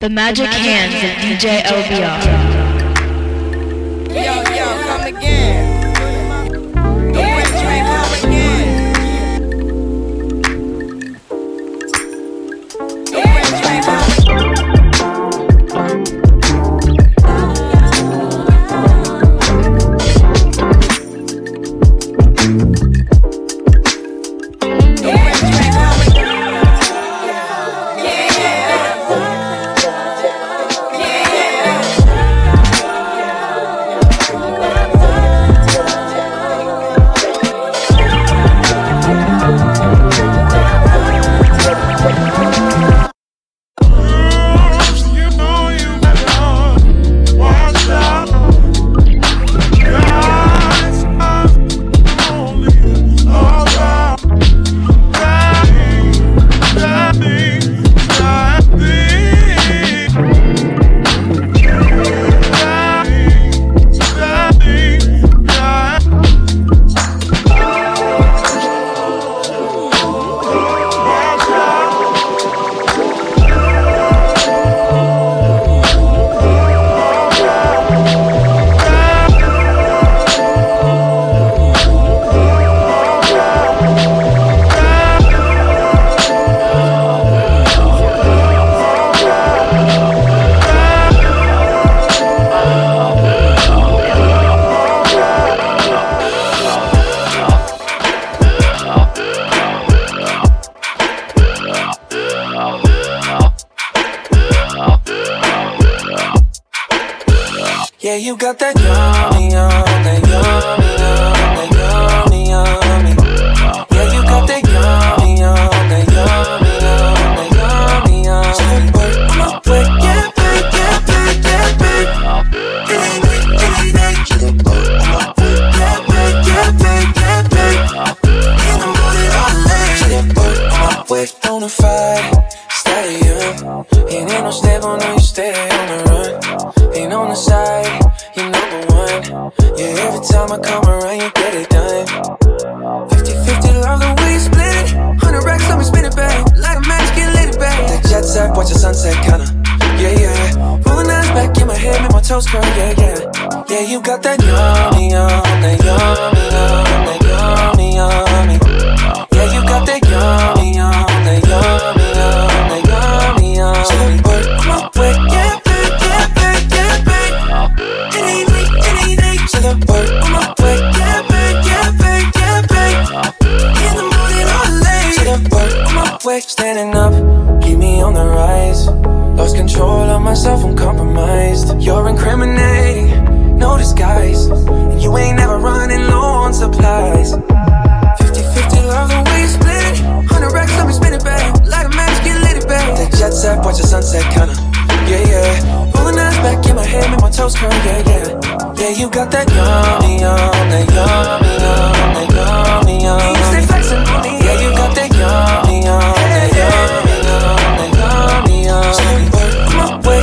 The magic hands of DJ LBR. Yo, yo, come again. And ain't no on, no, you stay on the run. Ain't on the side, you're number one. Yeah, every time I come around, you get it done. 50 50 love the way you split it. 100 racks, let me spin it back. Like a match, get lit it back. The jet set, watch the sunset, kinda. Yeah, yeah. Rolling eyes back in my head, make my toes curl, yeah, yeah. Yeah, you got that yummy, yum, that yummy, yum, that yummy, yummy. Yeah, you got that yummy, you work my way, yeah, babe, yeah, babe, yeah, babe. It ain't me, it. So the work my way, yeah, babe, yeah, babe, yeah, babe. In the morning or late. So the work my way, standing up, keep me on the rise. Lost control of myself, I'm compromised. You're incriminating, no disguise. And you ain't never running low on supplies. Back. That jet set, watch the sunset, kinda. Yeah, yeah. Rolling eyes back in my head, make my toes curl, yeah, yeah. Yeah, you got that yummy, yum, that yummy, yum, that yummy, yum. You stay flexing on me. Yeah, you got that yummy, yum, that yummy, yum, that yummy, yum. So work my way,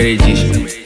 ele.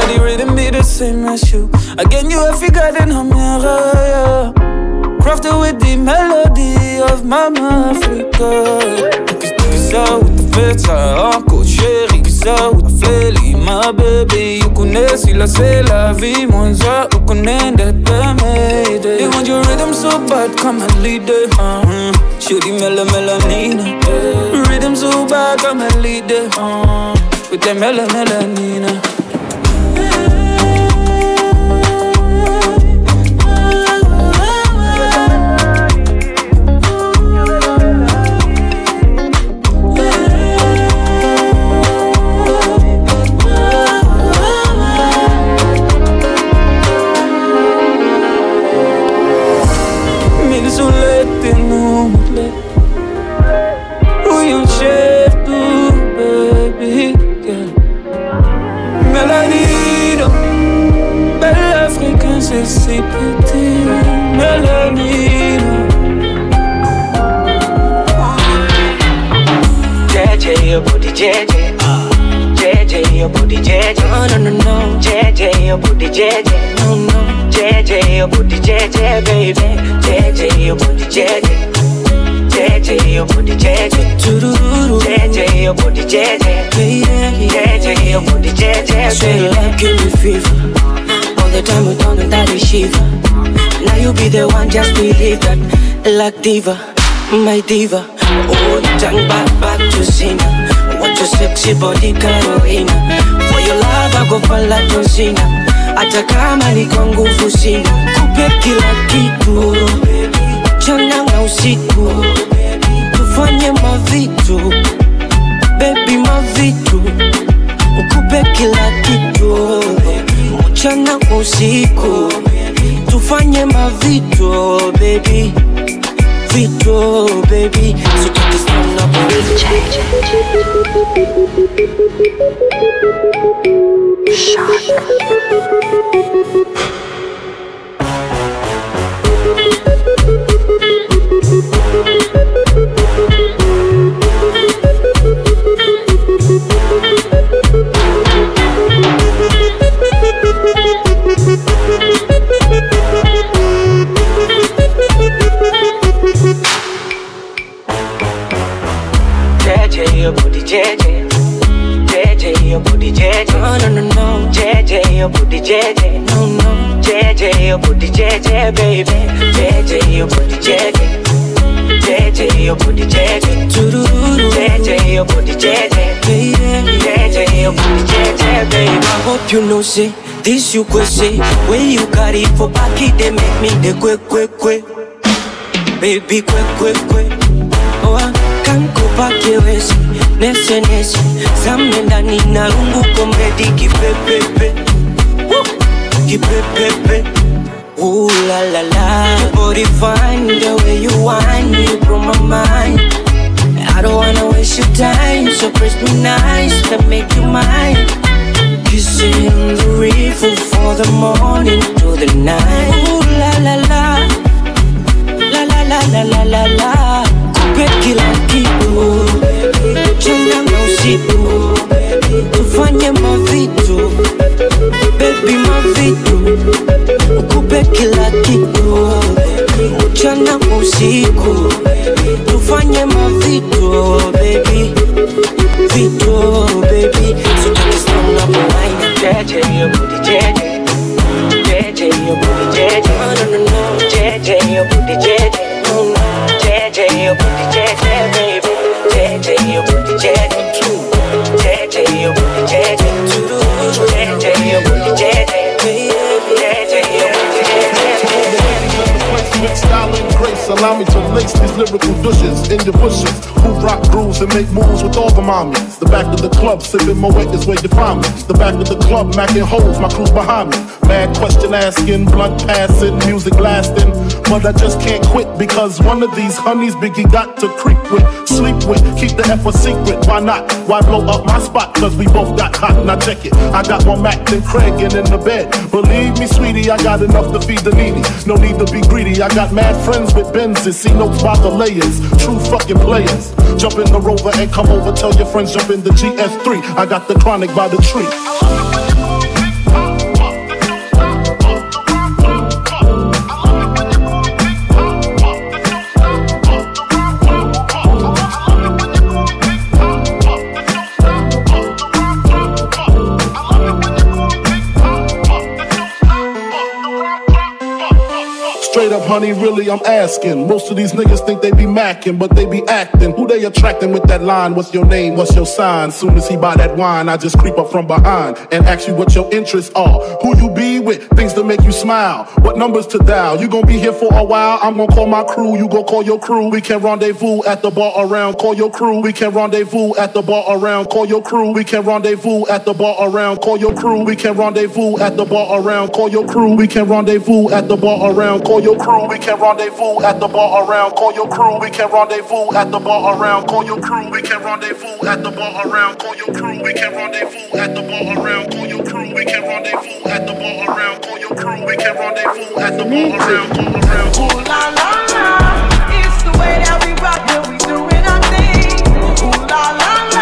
Nobody rhythm be the same as you. Again, you have a mirror, yeah. Crafted with the melody of Mama Africa. Kisa with the feta, uncle chéri. Kisa with the flaily, my baby. You connais si la c'est la vie, mon ça, you connais that made They want your rhythm so bad, come and lead it. Uh-huh. Shooty mela melanina. Yeah. Rhythm so bad, come and lead it. Uh, with the mela melanina. JJ. JJ, your booty JJ. No, no, no, no. JJ, your booty JJ. No, no. JJ, your booty JJ, baby. JJ, your booty JJ. JJ, your booty JJ. JJ, your booty JJ. JJ, your booty JJ, baby. love give me fever. All the time we don't that is shiver. Now you be the one, just believe that. Like diva, my diva. Oh, turn back, back to sinner. Your sexy body, Carolina. For your love, I go for la John Cena. Hata kama niko nguvu sina, kupe kila kitu. Chana na usiku, tufanye mavitu. Baby, mavitu. Kupe kila kitu. Mchana kwa usiku, tufanye mavitu baby, vitu baby, sitaki sana JJ, say this you say when you carry for back it they make me the quick quick quick baby quick quick quick oh I can't go back here nese nese zame ndani na rungu komedi kipepepe kipepepe Ooh la la la, body fine, the way you whine, you blow my mind. I don't wanna waste your time, so press me nice to make you mine. Kissing the river for the morning to the night. Ooh la la la, la la la la la la la. Kupe kila kitu, chana na tufanye mavitu, baby mavitu. Kupe kila kitu, mchana usiku, tufanye mavitu, baby vitu, baby. So take it slow now, but wine and jeje, your booty jeje, jeje, your booty jeje, no no no jeje, your booty jeje, no no, jeje, your booty jeje, baby, jeje, your booty jeje, allow me to lace these lyrical douches in the bushes. Who rock grooves and make moves with all the mommies. Back of the club, sipping Moet is where you find me. The back of the club, macking holes, my crew's behind me. Mad question asking, blunt passing, music lasting. But I just can't quit because one of these honeys Biggie got to creep with, sleep with, keep the F a secret. Why not? Why blow up my spot? Cause we both got hot. Now check it. I got more Mac than Craig and in the bed. Believe me, sweetie, I got enough to feed the needy. No need to be greedy. I got mad friends with Benzes. See notes by the layers. True fucking players. Jump in the rover and come over. Tell your friends jump in the GS3. I got the chronic by the tree. Honey, really, I'm asking. Most of these niggas think they be macking, but they be acting. Who they attracting with that line? What's your name? What's your sign? Soon as he buy that wine, I just creep up from behind and ask you what your interests are. Who you be with? Things to make you smile. What numbers to dial? You gonna be here for a while? I'm gonna call my crew. You go call your crew. We can rendezvous at the bar around. Call your crew. We can rendezvous at the bar around. Call your crew. We can rendezvous at the bar around. Call your crew. We can rendezvous at the bar around. Call your crew. We can rendezvous at the bar around. Call your crew. We can rendezvous at the bar around. Call your crew. We can rendezvous at the bar around. Call your crew. We can rendezvous at the bar around. Call your crew. We can rendezvous at the bar around. Call your crew. We can rendezvous at the bar around. Call your crew. We can rendezvous at the bar around. Call around. Call Ooh la la la, it's the way that we rock and we doing our thing. Ooh la la la,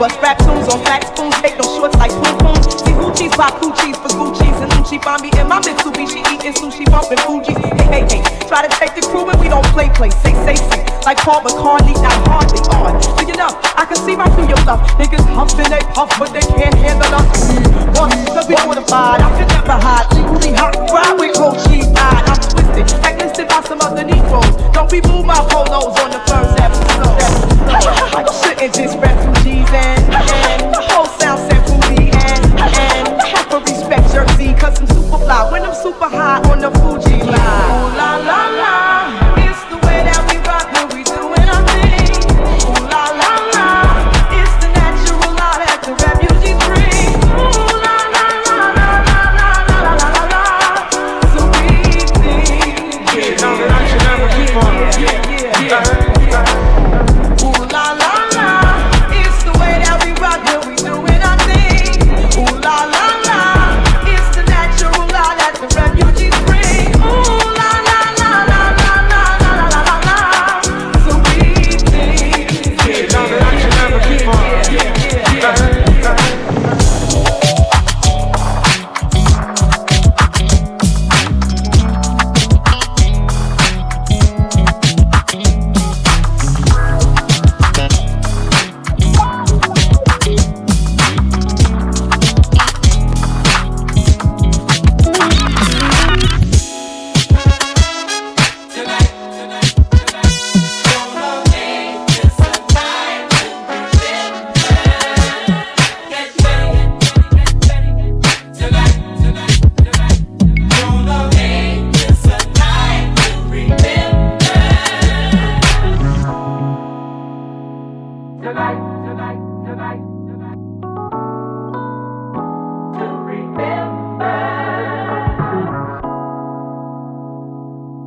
bust rap tunes on flat spoons, take no shorts like spoon spoons. See Gucci's buy Gucci's for Gucci's and Gucci find me in my Mitsubishi eating sushi, bumping Fugees. Hey, hey, hey, try to take the crew and we don't play play, say say say, like Paul McCartney, not hardly on. You know, I can see right through your bluff. Niggas huffing they puff, but they can't handle us. One, cause we fortified, I can never hide. Legally hot, ride with cheese ride. I'm twisted, blacklisted by some other Negroes. Don't be move my polos on the first episode. You shouldn't refugees super high on the Fuji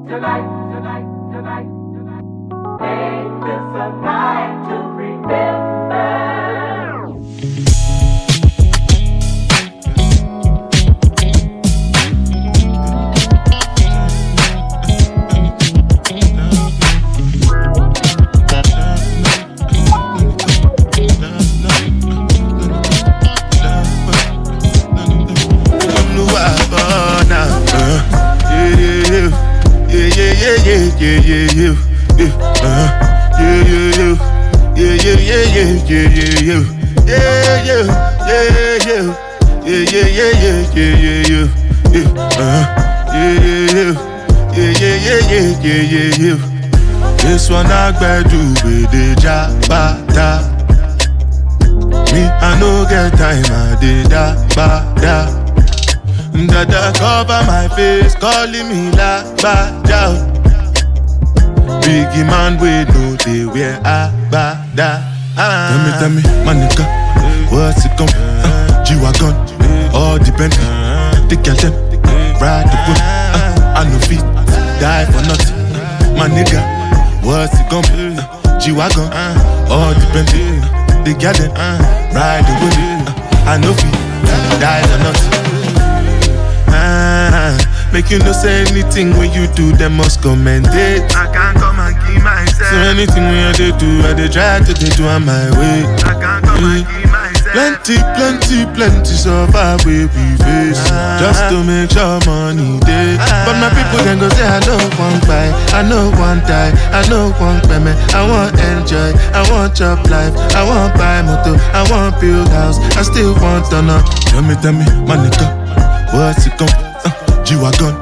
tonight, tonight, tonight, tonight. Make this a night to remember. Calling me Lagbaja. Biggie man, we know they wear Agbada. Ah. Tell me, tell me, my nigga, what's it be? Uh, G-Wagon, all depend. The girl them, ride the whip. Uh, I know feet, die for nothing. My nigga, what's it gon' be? Uh, G-Wagon, all depend. The girl them, ride the whip. Uh, I know feet, die for nothing. Ah. Make you no say anything when you do, them must commend it. I can't come and keep myself. So anything when I do, I they try to they do on my way. I can't come and keep myself. Plenty, plenty, plenty suffer we we face just to make sure money day. But my people then go say I know one buy, I know one die, I know one payment. I want enjoy, I want chop life, I want buy motor, I want build house, I still want to. Tell me, tell me, my nigga, what's it gon' G-Wagon,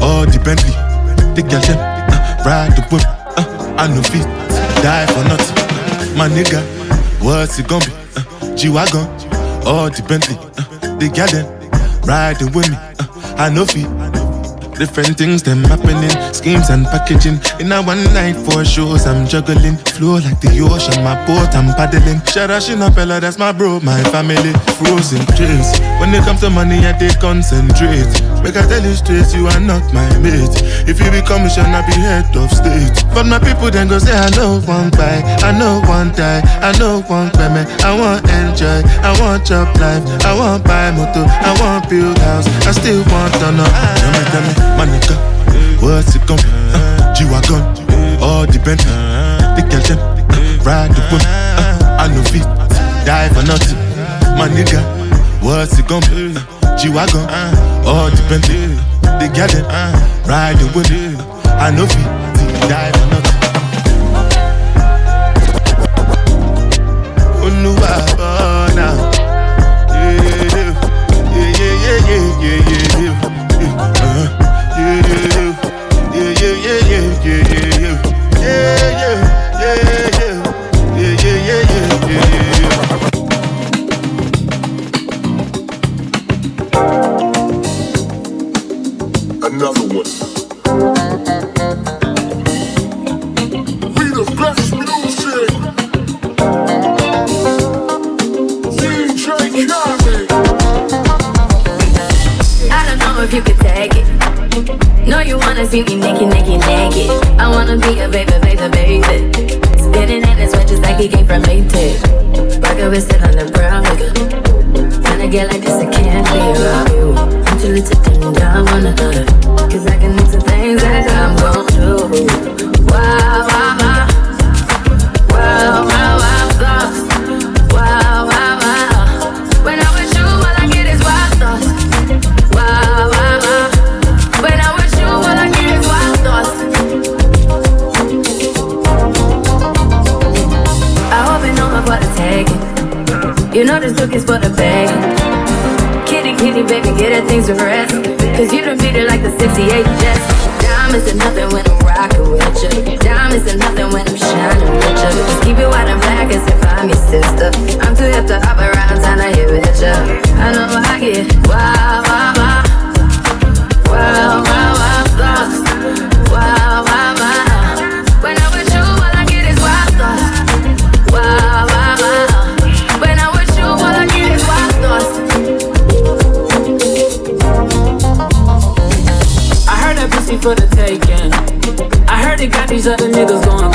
all the Bentley. The girl them, uh, ride the whip. Uh, I know feet, die for nothing. My nigga, what's it gonna be? Uh, G-Wagon, all the Bentley. Uh, them, riding with me. Uh, I know feet. Different things them happening, schemes and packaging. In a one night four shows, I'm juggling. Flow like the ocean, my boat I'm paddling. Sharashina Bella, that's my bro, my family. Frozen dreams. When it comes to money, I they concentrate. Make I tell you straight, you are not my mate. If you become mission, I be head of state. But my people then go say, I know one buy, I know one die, I know one payment. I want enjoy, I want chop life, I want buy motor, I want build house, I still want to know. Tell me, tell me my nigga. What's it gon' be? Uh, G-Wagon, all the Bentley. The girl them, uh, ride the whip. Uh, I know feet, die for nothing. My nigga, what's it gon' be? Uh, G-Wagon, all the Bentley. The girl them, ride the whip. I know feet, die for nothing. Olúwa See me naked, naked, naked. I wanna be a baby, baby, baby. Spinning in his just like he came from Maytag. Rocket with sit on the brown nigga. When I get like this, I can't be around you. I'm too little to down one another. Cause I can into things that I'm gon' do. Wow, wow. Wow, Is for the bag. Kitty, kitty, baby, get her things to rest. Cause you done beat it like the 68 Jets. Diamonds are nothing when I'm rocking with you. Diamonds are nothing when I'm shining with you. Just keep it white and black as if I'm your sister. I'm too hip to hop around, time to hit with you. I know I get wow, niggas gonna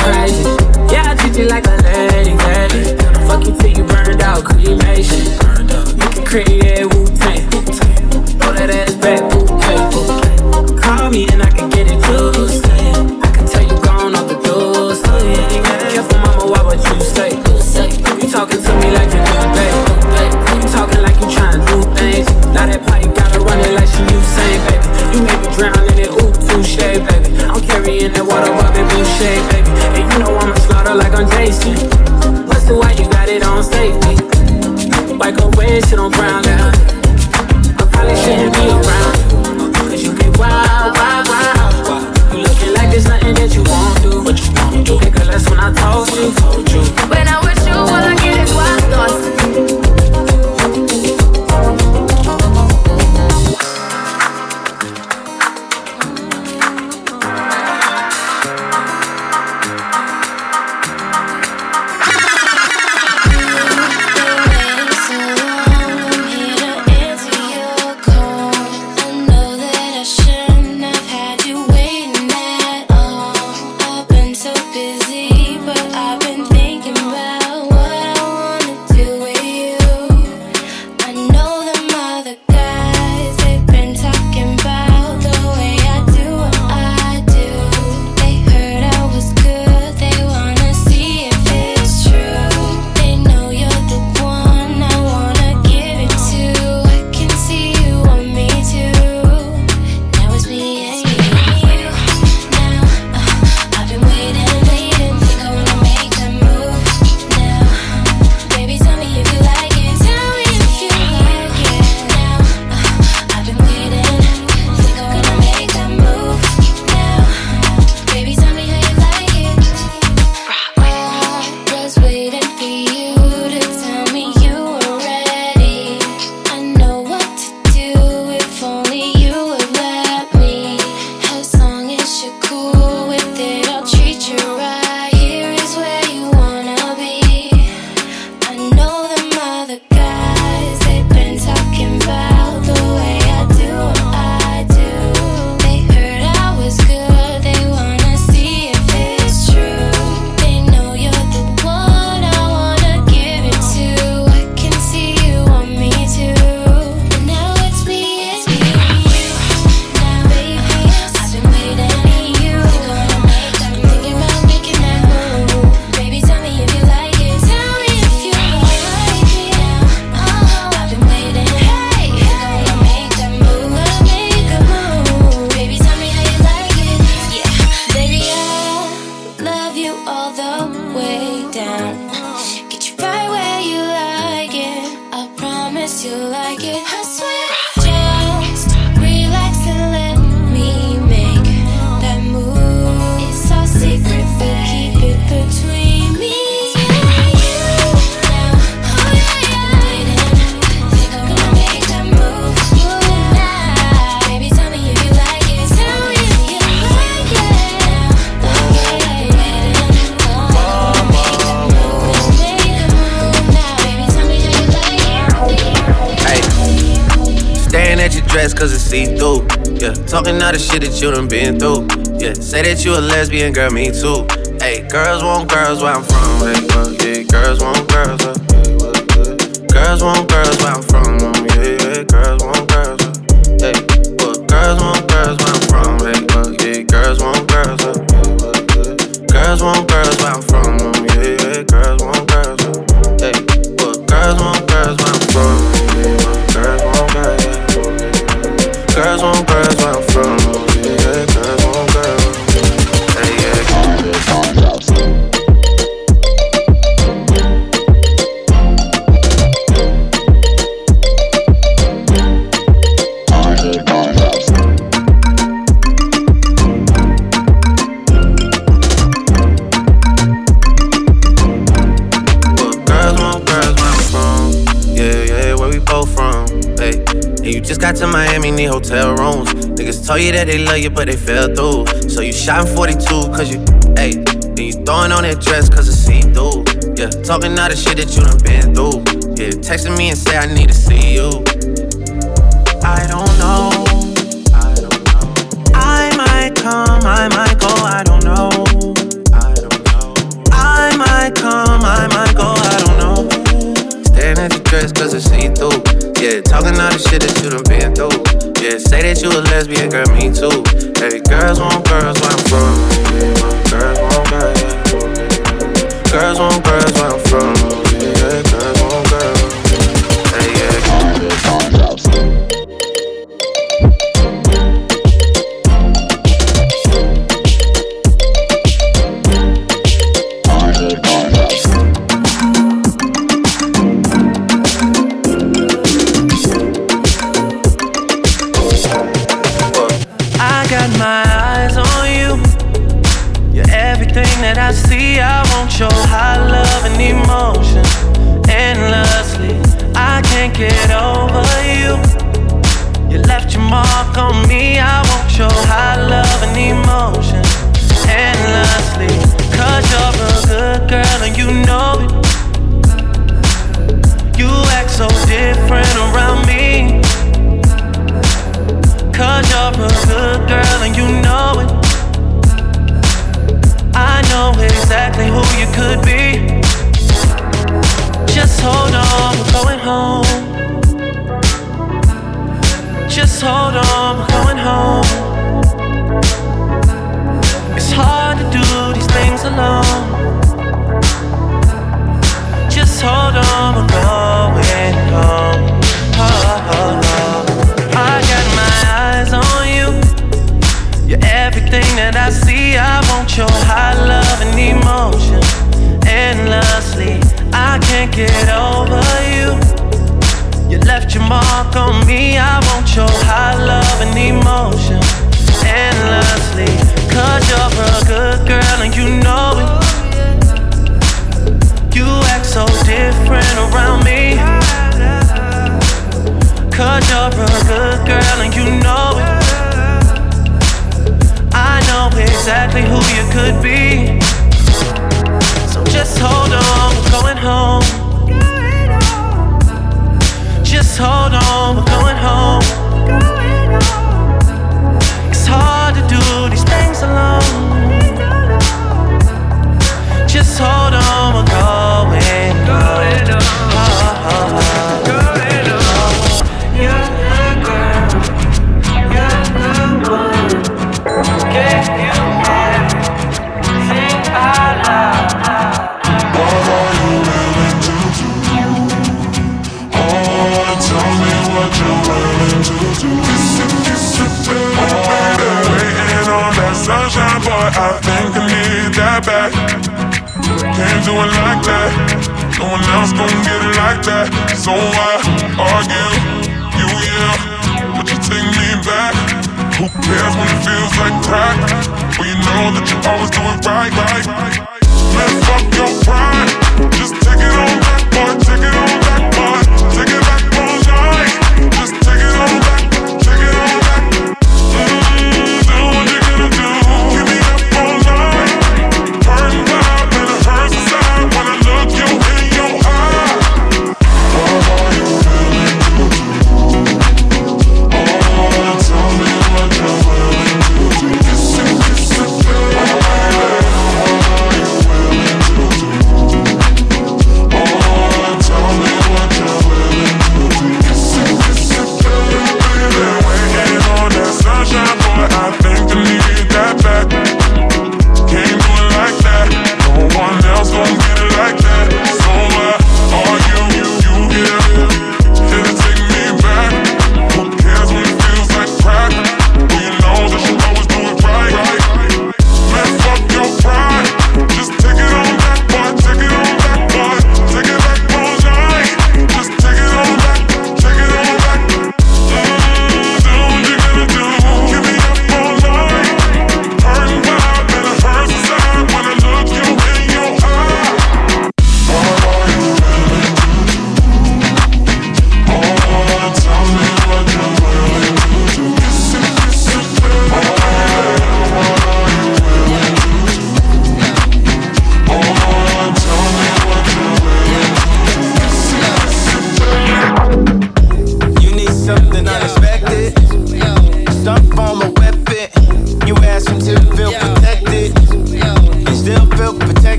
you done been through. Yeah, say that you a lesbian, girl, me too. Hey, girls want girls where I'm from. Hey, well, yeah, girls want girls. Uh, hey, well, yeah. Girls want girls where I'm from. Um, yeah, yeah, girls want. Tell you that they love you, but they fell through. So you shot in 42, cause you, hey, then you throwing on that dress, cause it's see through. Yeah, talking all the shit that you done been through. Yeah, texting me and say, I need to see you. I don't know. I might come, I might go, I don't know. I don't know. I might come, I might go, I don't know. Staying at the dress, cause it's see through. Yeah, talking all the shit that you done been through. Yeah, say that you a lesbian, girl, me too. Hey, girls want girls, where I'm from. Girls want girls. Girls want girls. friend. get over you. You left your mark on me. I want your high love and emotion endlessly. Cause you're a good girl and you know it. You act so different around me. Cause you're a good girl and you know it. I know exactly who you could be. So just hold on, we're going home. Hold on, we're going home. It's hard to do these things alone. Just hold on, I think I need that back. Can't do it like that. No one else gon' get it like that. So I argue? You yeah, but you take me back. Who cares when it feels like crack? Well, you know that you always do it right, right.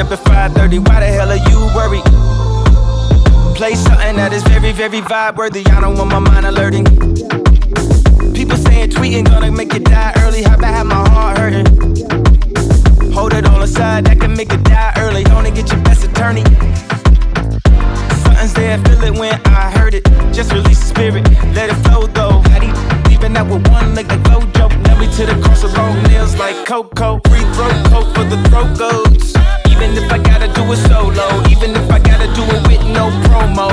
up at 5:30. Why the hell are you worried? Play something that is very, very vibe worthy. I don't want my mind alerting. People saying tweeting gonna make you die early. How about have my heart hurting? Hold it all aside. that can make you die early. Only get your best attorney. Something's there, feel it when I heard it. Just release the spirit, let it flow though. How do you even out with one leg like Bojo? Like Coco. Free throw coat for the throat goats. Even if I gotta do it solo, even if I gotta do it with no promo.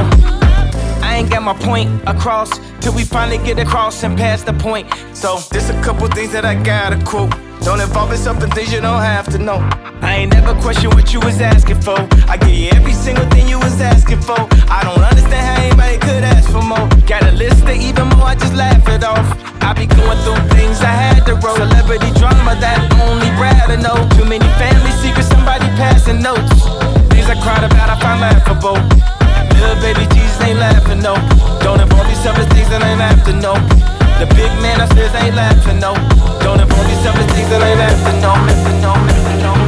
I ain't got my point across till we finally get across and pass the point. So there's a couple things that I gotta quote. Don't involve yourself in things you don't have to know. I ain't never question what you was asking for. I give you every single thing you was asking for. I don't understand how could ask for more. Got a list of even more, I just laugh it off. I be going through things I had to roll. Celebrity drama that only Brad to know. Too many family secrets, somebody passing notes. Things I cried about, I find laughable. Little baby Jesus ain't laughing, no. Don't involve yourself in things that ain't to know. The big man upstairs ain't laughing, no. Don't involve yourself in things that ain't have to know. Have to know,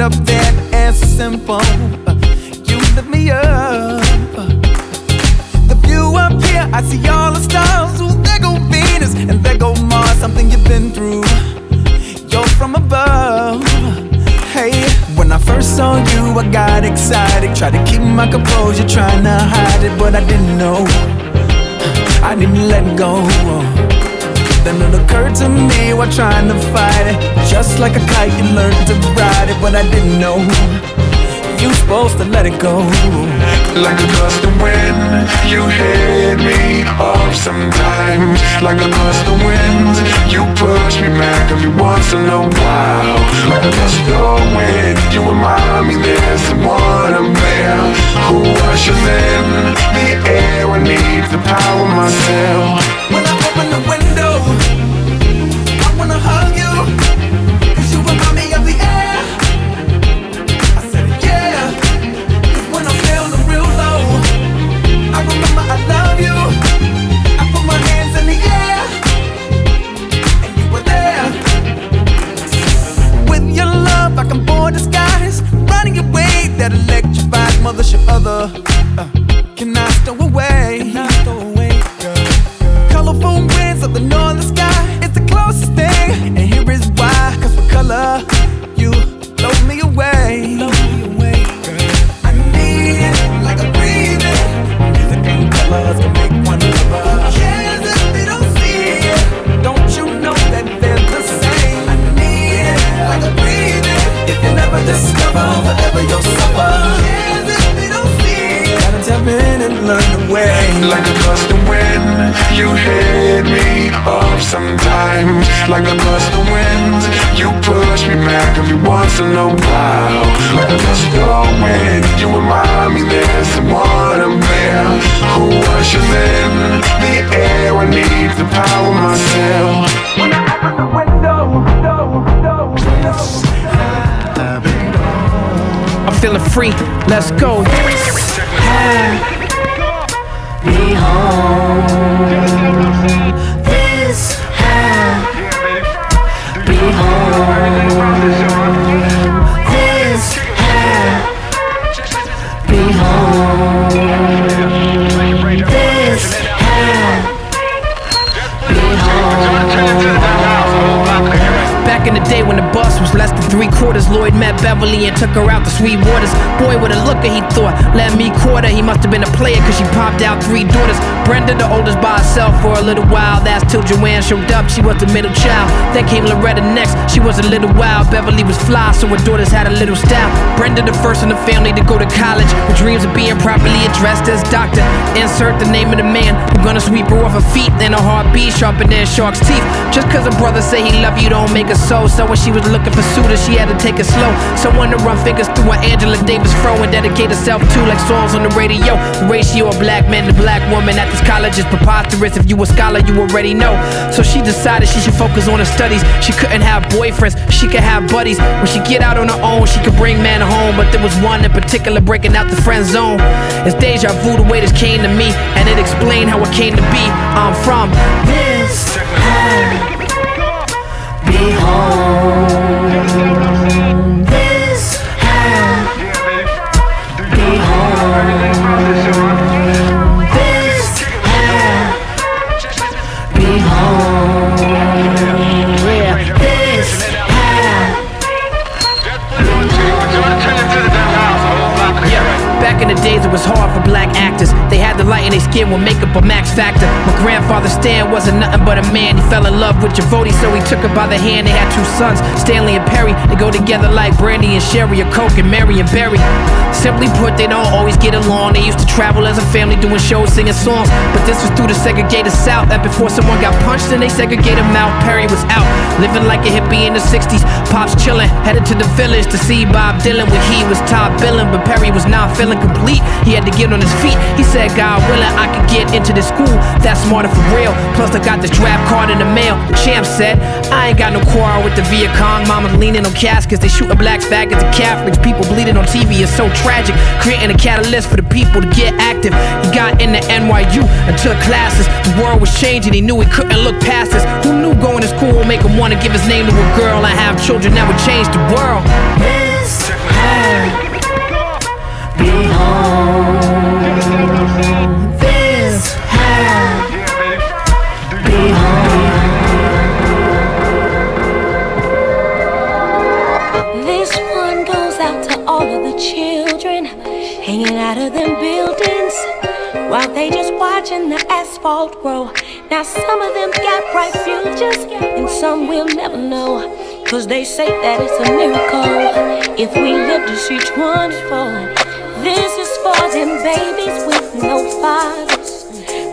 gas. I would get up and answer simple. You lift me up. The view up here, I see all the stars. Ooh, there go Venus and there go Mars. Something you've been through. You're from above. Hey, when I first saw you, I got excited. Tried to keep my composure, trying to hide it, but I didn't know. I didn't let go. Then it occurred to me while trying to fight it. Just like a kite, you learned to ride it, but I didn't know. You supposed to let it go. Like a gust of wind, you hit me off sometimes. Like a gust of wind, you push me back every once in a while. Like a gust of wind, you remind me there's someone up there who ushers in the air. I need to power myself. Free. Let's go. Be home. This have be home. This have be home. This have be Back in the day when the bus was less than three quarters, Lloyd met Beverly and took her out Sweet Waters. Boy, with a looker, he thought, let me quarter. He must have been a player cause she popped out three daughters. Brenda, the oldest, by herself for a little while. That's till Joanne showed up, she was the middle child. Then came Loretta next, she was a little wild. Beverly was fly, so her daughters had a little style. Brenda, the first in the family to go to college, with dreams of being properly addressed as doctor. Insert the name of the man who gonna sweep her off her feet and her heartbeat sharper than shark's teeth. Just cause her brother say he love you don't make her so. So when she was looking for suitors, she had to take it slow. Someone to run fingers through her Angela Davis fro and dedicate herself to like songs on the radio. The ratio of black men to black women at this college is preposterous. If you a scholar, you already know. So she decided she should focus on her studies. She couldn't have boyfriends, she could have buddies. When she get out on her own, she could bring men home. But there was one in particular breaking out the friend zone. It's deja vu the way this came to me, and it explained how it came to be. I'm from this be home. Was hard for black actors. The light in their skin with makeup a Max Factor. My grandfather Stan wasn't nothing but a man. He fell in love with Javoti, so he took her by the hand. They had two sons, Stanley and Perry. They go together like Brandy and Sherry, or Coke and Marion Barry. Simply put, they don't always get along. They used to travel as a family doing shows, singing songs. But this was through the segregated South. That before someone got punched and they segregated him out, Perry was out. Living like a hippie in the 60s. Pops chillin', headed to the village to see Bob Dylan when he was top billing. But Perry was not feeling complete. He had to get on his feet. He said, God willing, I could get into this school. That's smarter for real. Plus, I got this draft card in the mail. Champ said, I ain't got no quarrel with the Viet Cong. Mama's leaning on caskets. They shooting blacks, faggots, and Catholics. People bleeding on TV is so tragic. Creating a catalyst for the people to get active. He got into NYU and took classes. The world was changing. He knew he couldn't look past this. Who knew going to school would make him want to give his name to a girl and have children that would change the world? Grow. Now some of them got bright futures and some will never know. Cause they say that it's a miracle if we live to see 24. This is for them babies with no fathers.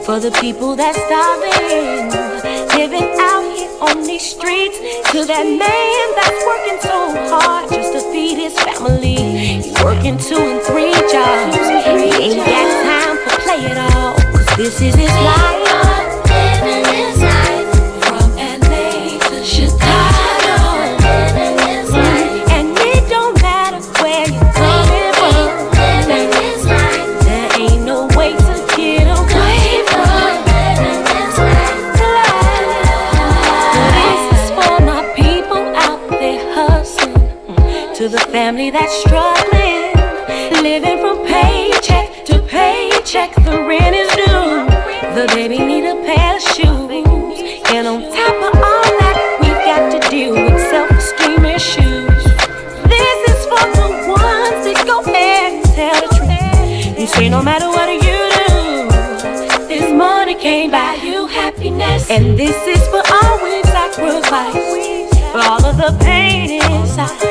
For the people that's starving, living out here on these streets. To that man that's working so hard just to feed his family. He's working two and three jobs. He ain't got time for play at all. Cause this is his life. Family that's struggling, living from paycheck to paycheck, the rent is due. The baby need a pair of shoes, and on top of all that, we've got to deal with self-esteem issues. This is for the ones that go and tell the truth. You say no matter what you do, this money can't buy you happiness, and this is for all we've sacrificed, for all of the pain inside,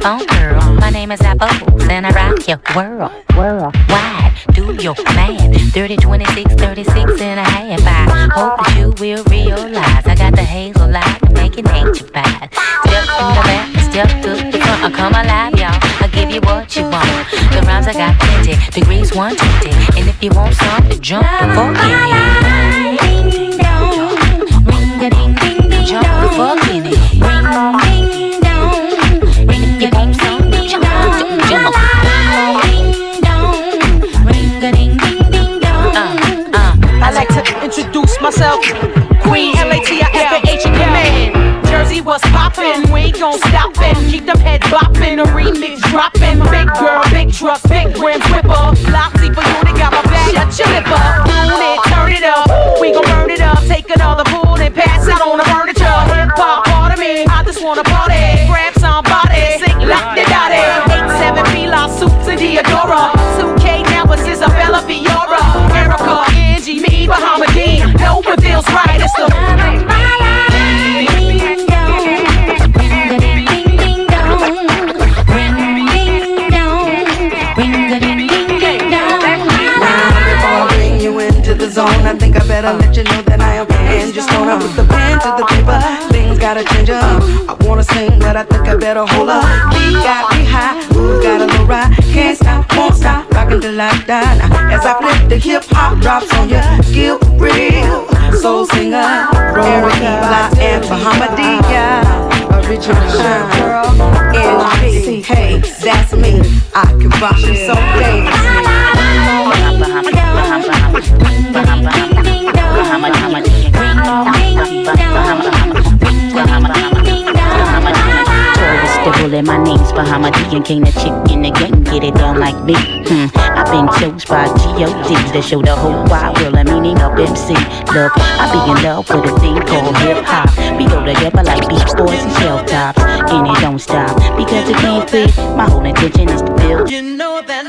phone girl. My name is Apple, and I rock your world. World I better hold up. Beat got me high, ooh, got a little ride. Can't stop, won't stop, rockin' till I die. Now, as I flip the hip hop drops on you, Gil real soul singer, Erica Blah and Bahamadia. Original girl, NG, hey, that's me. I can rock you so Taurus, the bullet, my name's Bahamadia King, the chick in the game, get it down like me. Hmm. I've been chose by G.O.D. to show the whole wide world the meaning of MC. Look, I be in love with a thing called hip hop. We go together like beach boys and shell tops, and it don't stop because it can't fit. My whole intention is to build. You know that